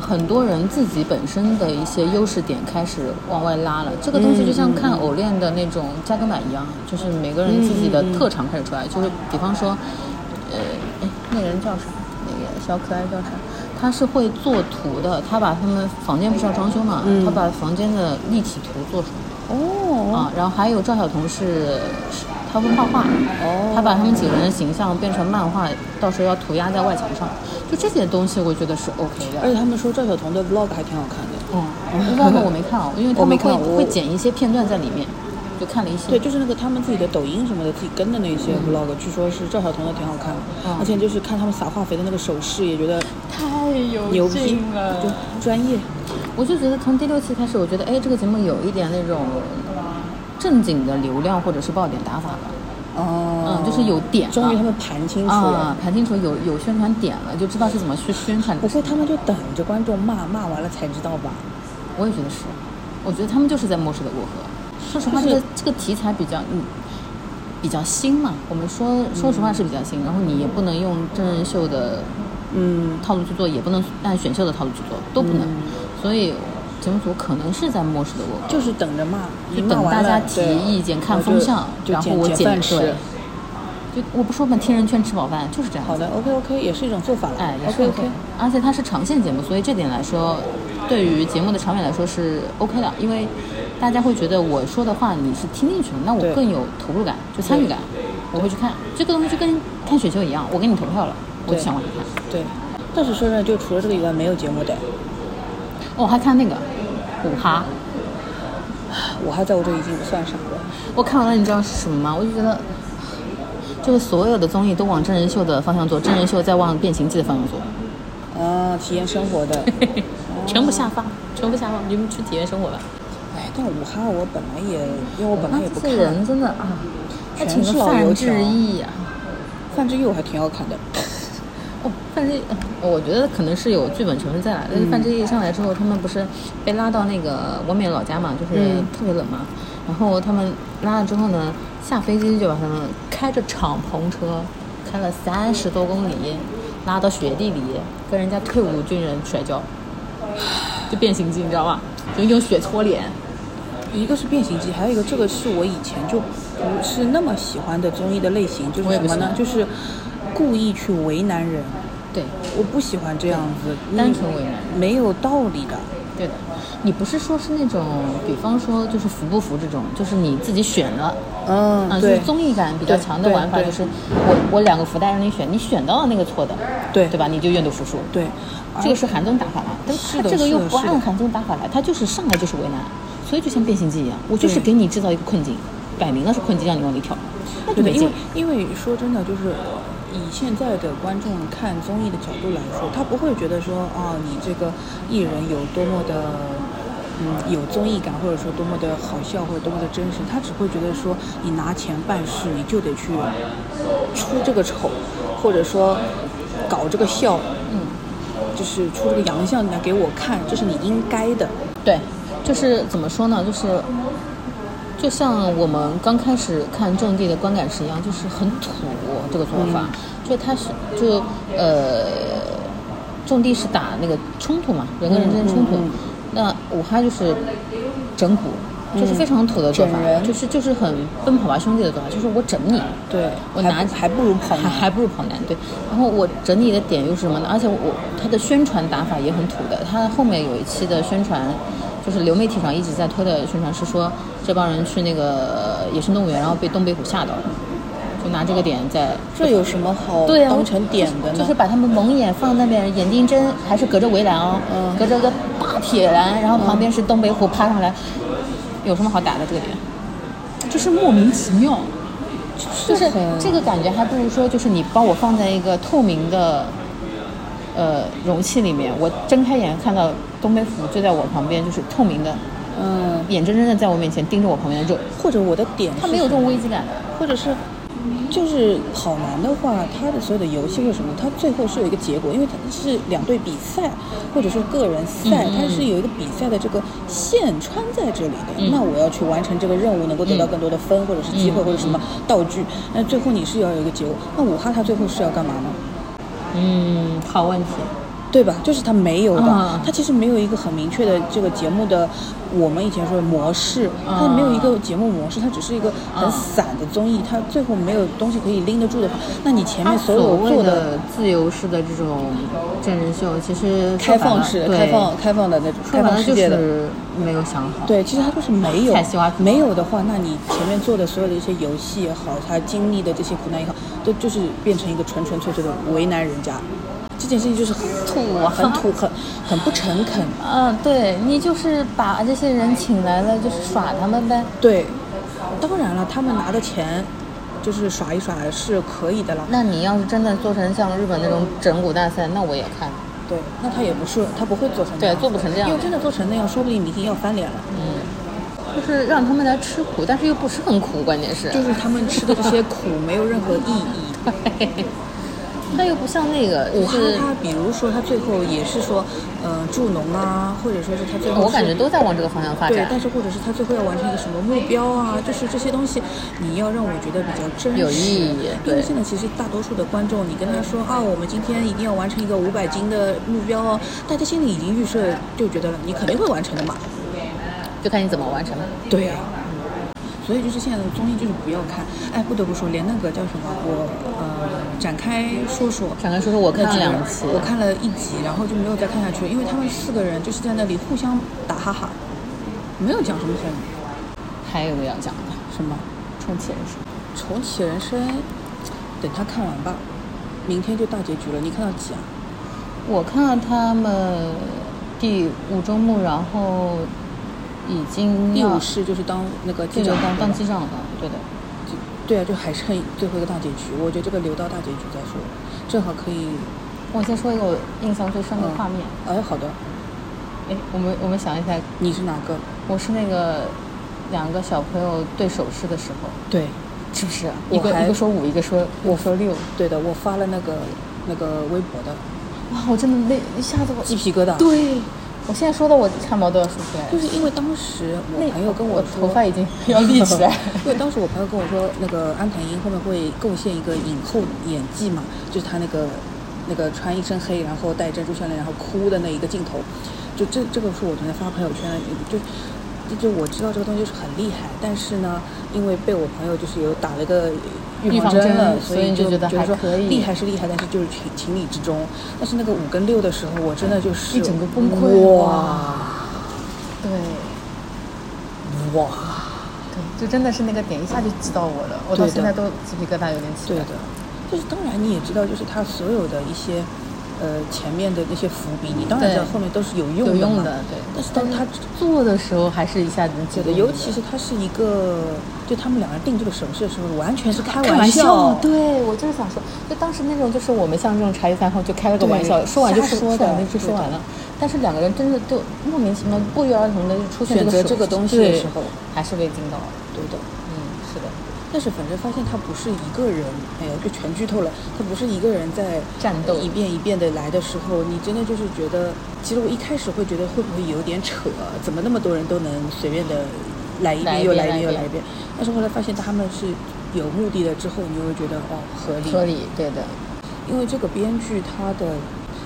很多人自己本身的一些优势点开始往外拉了，这个东西就像看偶练的那种加更版一样，就是每个人自己的特长开始出来，就是比方说，呃，哎，那个人叫啥？那个小可爱叫啥？他是会做图的，他把他们房间不是要装修嘛，他把房间的立体图做出来。哦，啊，然后还有赵晓彤是，是他会画画，哦他把他们几个人的形象变成漫画，到时候要涂鸦在外墙上，就这些东西我觉得是 OK 的。而且他们说赵晓彤的 vlog 还挺好看的。嗯，那个我没看哦，因为他们会会剪一些片段在里面，就看了一些。对，就是那个他们自己的抖音什么的，自己跟的那些 vlog，、据说是赵晓彤的挺好看的，嗯而且就是看他们撒化肥的那个手势，也觉得太有牛逼劲，了，就专业。我就觉得从第六期开始，我觉得哎，这个节目有一点那种正经的流量或者是爆点打法了。哦嗯，就是有点终于他们盘清楚了。啊，盘清楚有有宣传点了，就知道是怎么去宣传。不会他们就等着观众骂，骂完了才知道吧？我也觉得是，我觉得他们就是在漠视的过河。说实话，就是这个这个题材比较嗯比较新嘛，我们说说实话是比较新，然后你也不能用真人秀的嗯，套路去做，也不能按选秀的套路去做，都不能。嗯所以节目组可能是在漠视的我，就是等着骂，就等大家提意见、看风向，就然后我捡捡饭剪对吃。。就我不说嘛，听人劝吃饱饭就是这样。好的，OK OK，也是一种做法了。哎，也是 OK OK，而且它是长线节目，所以这点来说，对于节目的长远来说是 OK 的，因为大家会觉得我说的话你是听进去了，那我更有投入感，就参与感，我会去看。这个东西就跟看选秀一样，我给你投票了，我就想往下看。对，但是说真的，就除了这个以外，没有节目的。哦，我还看那个五哈，五哈在我这已经不算啥了。我看完了，你知道是什么吗？我就觉得。就是所有的综艺都往真人秀的方向做，真人秀再往变形记的方向做，啊，体验生活的。全部下发，全部下发，你们去体验生活吧。哎，但五哈我本来也，因为我本来也不看。人真的啊，还全是老油条志毅啊、范志毅我还挺好看的。哦，范志毅，呃我觉得可能是有剧本成分在了。但是范志毅上来之后，他们不是被拉到那个王冕老家嘛，就是嗯特别冷嘛。然后他们拉了之后呢，下飞机就把他们开着敞篷车，开了三十多公里，拉到雪地里，跟人家退伍军人摔跤，就变形记，你知道吗？就用雪搓脸。一个是变形记，还有一个这个是我以前就不是那么喜欢的综艺的类型，就是？什么呢就是故意去为难人，对，我不喜欢这样子，单纯为难没有道理的。对的，你不是说是那种，比方说就是服不服这种，就是你自己选了，嗯，啊，就是，综艺感比较强的玩法，就是我我两个福袋让你选，你选到了那个错的，对。对吧？你就愿赌服。输。对，这个是韩综打法嘛，但是他这个又不按韩综打法来，他就是上来就是为难，所以就像变形计一样，我就是给你制造一个困境，摆明了是困境让你往里跳，那就对的，因为没劲。因为说真的，就是以现在的观众看综艺的角度来说，他不会觉得说啊，你这个艺人有多么的。嗯，有综艺感，或者说多么的好笑，或者多么的真实，他只会觉得说，你拿钱办事，你就得去出这个丑，或者说搞这个笑，嗯，就是出这个洋相来给我看，这是你应该的。对，就是怎么说呢？就是就像我们刚开始看种地的观感是一样，就是很土这个做法，就他是就呃，种地是打那个冲突嘛，人跟人之间冲突。那五哈就是整蛊，就是非常土的做法，就是就是很奔跑吧兄弟的做法，就是我整你，对，我拿还不还不如跑男还还不如跑男，对。然后我整你的点又是什么呢？而且我他的宣传打法也很土的，他后面有一期的宣传，就是流媒体上一直在推的宣传是说这帮人去那个野生动物园，然后被东北虎吓到了，就拿这个点在这有什么好当成点的呢？就是把他们蒙眼放那边，眼定针还是隔着围栏哦，嗯隔着个大铁栏，然后旁边是东北虎趴上来，有什么好打的这个点？就是莫名其妙，就是很这个感觉还不如说就是你把我放在一个透明的呃容器里面，我睁开眼看到东北虎就在我旁边，就是透明的，嗯，眼睁睁的在我面前盯着我旁边的肉，或者我的点是它没有这种危机感的。或者是，就是跑男的话，他的所有的游戏或什么，他最后是有一个结果，因为他是两队比赛，或者说个人赛，他是有一个比赛的这个线穿在这里的。嗯那我要去完成这个任务，能够得到更多的分，或者是机会，嗯或者什么道具。那最后你是要有一个结果。那五哈他最后是要干嘛呢？嗯，好问题。对吧？就是他没有的，嗯他其实没有一个很明确的这个节目的，我们以前说的模式，它没有一个节目模式，它只是一个很嗯散的综艺，它最后没有东西可以拎得住的话，那你前面所有做的的自由式的这种真人秀，其实开放式、对开放、开放的那种开放世界的。是没有想好。对，其实它就是没有没有的话，那你前面做的所有的一些游戏也好，他经历的这些苦难也好，都就是变成一个纯纯粹粹的为难人家。这件事情就是很土啊很土，很很不诚恳。嗯，对你就是把这些人请来了，就是耍他们呗。对，当然了，他们拿的钱就是耍一耍是可以的了。那你要是真的做成像日本那种整蛊大赛，那我也看。对，那他也不是，他不会做成那对做不成这样因为真的做成那样，说不定明天要翻脸了。嗯就是让他们来吃苦，但是又不是很苦，关键是，就是他们吃的这些苦没有任何意义。他又不像那个，武就是汉他比如说他最后也是说，呃，助农啊，或者说是他最后我感觉都在往这个方向发对，展。但是或者是他最后要完成一个什么目标啊，就是这些东西，你要让我觉得比较真实，有意义因为现在其实大多数的观众，你跟他说啊，我们今天一定要完成一个五百斤的目标哦，大家心里已经预设，就觉得了，你肯定会完成的嘛。就看你怎么完成了。对呀、所以就是现在的综艺就是不要看，哎，不得不说，连那个叫什么，我呃展开说说，展开说说我看了两次我看了一集，然后就没有再看下去，因为他们四个人就是在那里互相打哈哈，没有讲什么很还有个要讲的，什么。重启人生。重启人生，等他看完吧，明天就大结局了。你看到几啊？我看到他们第五周目，然后已经第五世就是当那个机这个当当机长的，对的。对啊，就还剩最后一个大结局。我觉得这个留到大结局再说，正好可以。我先说一个我印象最深的画面。哎，好的，哎、我们我们想一下，你是哪个？我是那个两个小朋友对手势的时候，对，是不是？一个一个说五，一个说我说六。对的，我发了那个那个微博的，哇，我真的那一下子我鸡皮疙瘩。对，我现在说的我汗毛都要竖起来。就是因为当时我那朋友跟我说，头发已经要立起来 因为当时我朋友跟我说，那个安藤樱后面会贡献一个影后演技嘛，就是她那个那个穿一身黑，然后戴珍珠项链，然后哭的那一个镜头，就这这个是我昨天发朋友圈就就我知道这个东西是很厉害，但是呢，因为被我朋友就是有打了个预预防针针了，所以你就觉得还可以厉害是厉害，但是就是情情理之中。但是那个五跟六的时候，我真的就是一整个崩溃哇对哇！对，就真的是那个点一下就击到我了，我到现在都鸡皮疙瘩有点起来。对的，就是当然你也知道，就是他所有的一些呃前面的那些伏笔，你当然知道后面都是有用有用的，对。但是当他做的时候，还是一下子记得，尤其是他是一个，就他们两个人定这个手势的时候，完全是开开玩笑，对我就是想说，就当时那种就是我们像这种茶余饭后就开了个玩笑，说完就说的就说完了。但是两个人真的就莫名其妙、不约而同的就出现选择手这个东西的时候还是被惊到了。对的。但是反正发现他不是一个人，哎呀，就全剧透了。他不是一个人在战斗一遍一遍的来的时候，你真的就是觉得，其实我一开始会觉得会不会有点扯，怎么那么多人都能随便的来一遍又来一遍又来一遍？但是后来发现他们是有目的的之后，你就会觉得哦合理。合理，对的。因为这个编剧他的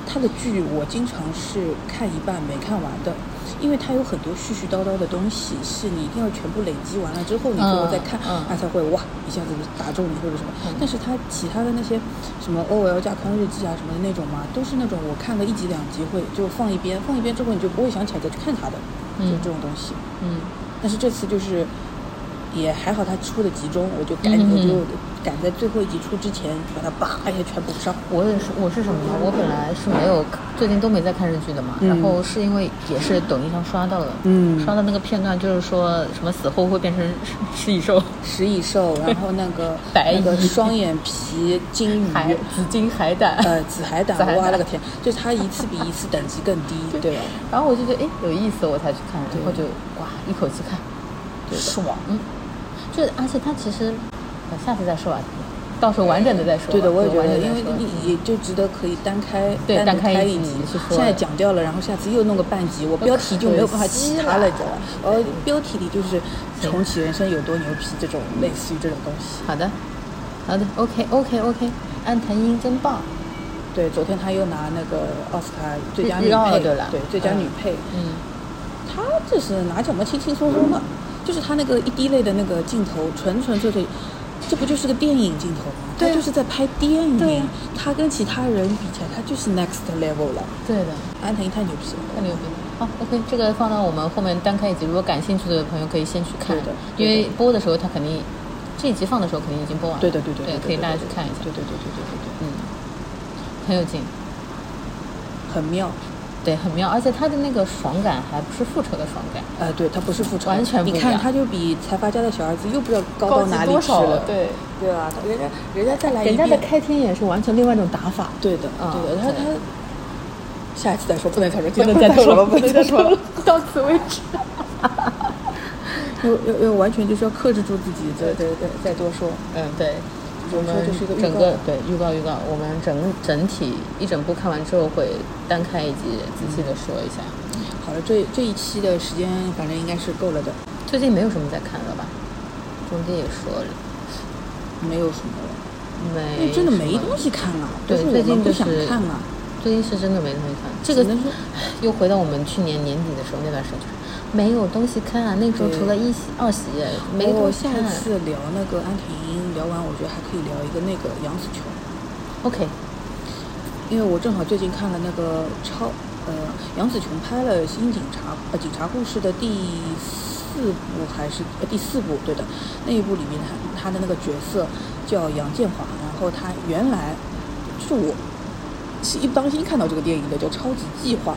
他的剧我经常是看一半没看完的，因为他有很多絮絮叨叨的东西，是你一定要全部累积完了之后，你最后再看，嗯嗯他才会哇一下子打中你或者什么。但是他其他的那些什么 O L 架空日记啊什么的那种嘛，都是那种我看个一集两集会就放一边，放一边之后你就不会想起来再去看他的，就嗯这种东西。嗯，但是这次就是也还好，他出的集中，我就赶紧、就赶在最后一集出之前把它叭一下全补上。我也是，我是什么呢？我本来是没有最近都没在看日剧的嘛，嗯。然后是因为也是抖音上刷到的，嗯。刷到那个片段，就是说什么死后会变成食食蚁兽、食蚁兽，然后那个白那个双眼皮金鱼，海紫金海胆，呃，紫海胆紫海，胆。哇了个天，就是它一次比一次等级更低，对。吧？然后我就觉得哎有意思，我才去看，然后就哇一口气看，爽，嗯，就而且它其实，呃下次再说吧，到时候完整的再说。对的，我也觉得，因为也就值得可以单开对单开一集去说现在讲掉了，然后下次又弄个半集，我标题就没有办法起它了，你知道吧？呃，标题里就是重启人生有多牛逼这种类似于这种东西。好的，好的，OK OK OK，安藤英真棒，对，昨天他又拿那个奥斯卡最佳女配，对了最佳女配，嗯，他这是拿奖嘛，轻轻松松的，就是他那个一滴泪的那个镜头，纯纯粹粹，这不就是个电影镜头吗？对啊他就是在拍电影对啊，他跟其他人比起来，他就是 next level 了。对的。安藤樱太牛逼了，太牛逼了！好，OK，这个放到我们后面单开一集，如果感兴趣的朋友可以先去看对的因对的为播的时候他肯定这一集放的时候肯定已经播完了。对的对的对，对，可以大家去看一下。对对对对对对对，嗯，很有劲，很妙。对，很妙，而且它的那个爽感还不是复仇的爽感，呃，对他不是复仇，完全不一样你看，他就比财阀家的小儿子又不知道高到哪里去了。对，对啊，人家人家再来一人家的，开天眼是完全另外一种打法。对的，啊对的，他他下一次再说，不能再说，不能再说了，不能再说了。到此为止。要要要完全就是要克制住自己，再再再再多说。嗯，对，我们我们这是一个整个对预告预告，我们整整体一整部看完之后会单开一集，仔细的说一下。好了，这这一期的时间反正应该是够了的，最近没有什么在看了吧？中间也说了，没有什么了，因没为真的没东西看了，对最近不想就是看了。最近是真的没东西看，这个只能说又回到我们去年年底的时候那段时间，就是没有东西看啊。那时候除了一喜、二喜，没我东西看。下一次聊那个安婷聊完，我觉得还可以聊一个那个杨紫琼，OK，因为我正好最近看了那个超呃杨紫琼拍了《新警察》呃《警察故事》的第四部还是呃第四部对的，那一部里面他他的那个角色叫杨建华，然后他原来就是我是一不当心看到这个电影的，叫《超级计划》，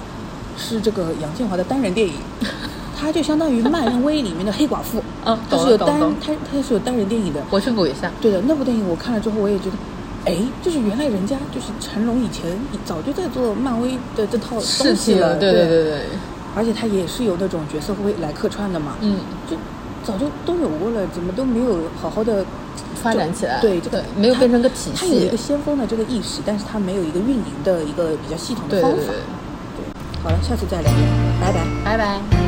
是这个杨建华的单人电影。他就相当于漫威里面的黑寡妇，嗯它是有单懂了懂懂它它是有单人电影的，我去补一下。对的，那部电影我看了之后，我也觉得，哎，就是原来人家就是成龙以前早就在做漫威的这套东事西了，情对。对对对，而且他也是有那种角色会来客串的嘛，嗯，就早就都有过了，怎么都没有好好的发展起来，对这个没有变成个体系。他有一个先锋的这个意识，但是他没有一个运营的一个比较系统的方法。对对对。对，好了，下次再聊，拜拜。拜拜。